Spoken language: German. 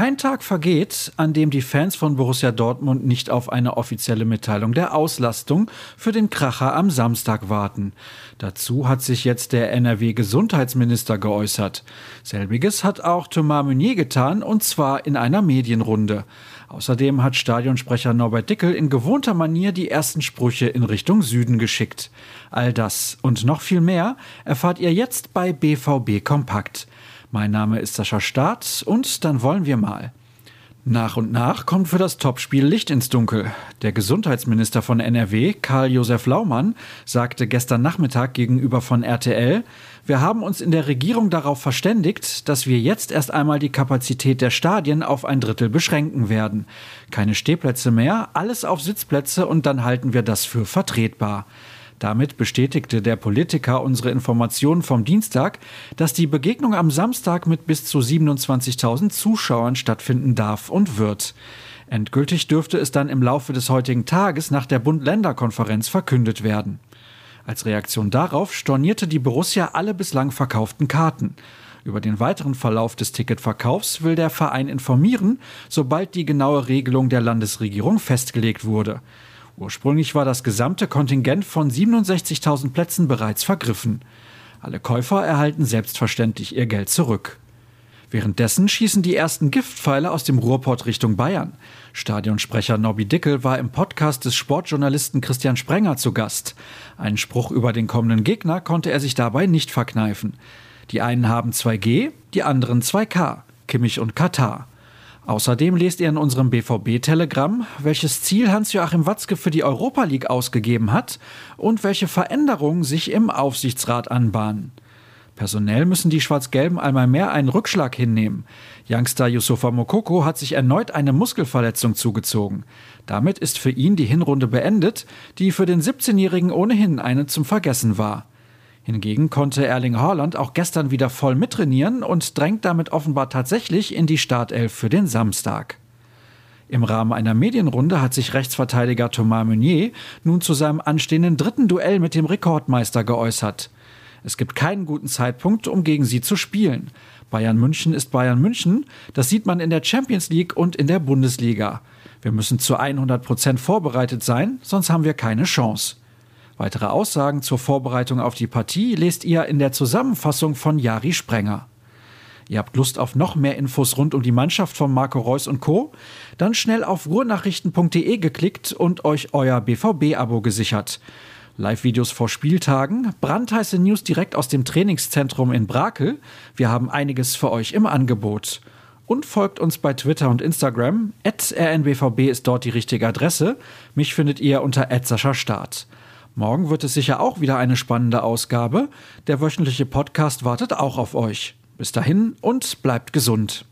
Kein Tag vergeht, an dem die Fans von Borussia Dortmund nicht auf eine offizielle Mitteilung der Auslastung für den Kracher am Samstag warten. Dazu hat sich jetzt der NRW-Gesundheitsminister geäußert. Selbiges hat auch Thomas Meunier getan, und zwar in einer Medienrunde. Außerdem hat Stadionsprecher Norbert Dickel in gewohnter Manier die ersten Sprüche in Richtung Süden geschickt. All das und noch viel mehr erfahrt ihr jetzt bei BVB Kompakt. Mein Name ist Sascha Staat und dann wollen wir mal. Nach und nach kommt für das Topspiel Licht ins Dunkel. Der Gesundheitsminister von NRW, Karl-Josef Laumann, sagte gestern Nachmittag gegenüber von RTL, wir haben uns in der Regierung darauf verständigt, dass wir jetzt erst einmal die Kapazität der Stadien auf ein Drittel beschränken werden. Keine Stehplätze mehr, alles auf Sitzplätze und dann halten wir das für vertretbar. Damit bestätigte der Politiker unsere Informationen vom Dienstag, dass die Begegnung am Samstag mit bis zu 27.000 Zuschauern stattfinden darf und wird. Endgültig dürfte es dann im Laufe des heutigen Tages nach der Bund-Länder-Konferenz verkündet werden. Als Reaktion darauf stornierte die Borussia alle bislang verkauften Karten. Über den weiteren Verlauf des Ticketverkaufs will der Verein informieren, sobald die genaue Regelung der Landesregierung festgelegt wurde. Ursprünglich war das gesamte Kontingent von 67.000 Plätzen bereits vergriffen. Alle Käufer erhalten selbstverständlich ihr Geld zurück. Währenddessen schießen die ersten Giftpfeile aus dem Ruhrpott Richtung Bayern. Stadionsprecher Nobby Dickel war im Podcast des Sportjournalisten Christian Sprenger zu Gast. Einen Spruch über den kommenden Gegner konnte er sich dabei nicht verkneifen. Die einen haben 2G, die anderen 2K, Kimmich und Katar. Außerdem lest ihr in unserem BVB-Telegramm, welches Ziel Hans-Joachim Watzke für die Europa League ausgegeben hat und welche Veränderungen sich im Aufsichtsrat anbahnen. Personell müssen die Schwarz-Gelben einmal mehr einen Rückschlag hinnehmen. Youngster Yusufa Mokoko hat sich erneut eine Muskelverletzung zugezogen. Damit ist für ihn die Hinrunde beendet, die für den 17-Jährigen ohnehin eine zum Vergessen war. Hingegen konnte Erling Haaland auch gestern wieder voll mittrainieren und drängt damit offenbar tatsächlich in die Startelf für den Samstag. Im Rahmen einer Medienrunde hat sich Rechtsverteidiger Thomas Meunier nun zu seinem anstehenden dritten Duell mit dem Rekordmeister geäußert. Es gibt keinen guten Zeitpunkt, um gegen sie zu spielen. Bayern München ist Bayern München, das sieht man in der Champions League und in der Bundesliga. Wir müssen zu 100 Prozent vorbereitet sein, sonst haben wir keine Chance. Weitere Aussagen zur Vorbereitung auf die Partie lest ihr in der Zusammenfassung von Jari Sprenger. Ihr habt Lust auf noch mehr Infos rund um die Mannschaft von Marco Reus und Co? Dann schnell auf ruhrnachrichten.de geklickt und euch euer BVB-Abo gesichert. Live-Videos vor Spieltagen, brandheiße News direkt aus dem Trainingszentrum in Brakel. Wir haben einiges für euch im Angebot. Und folgt uns bei Twitter und Instagram. rnbvb ist dort die richtige Adresse. Mich findet ihr unter Start. Morgen wird es sicher auch wieder eine spannende Ausgabe. Der wöchentliche Podcast wartet auch auf euch. Bis dahin und bleibt gesund.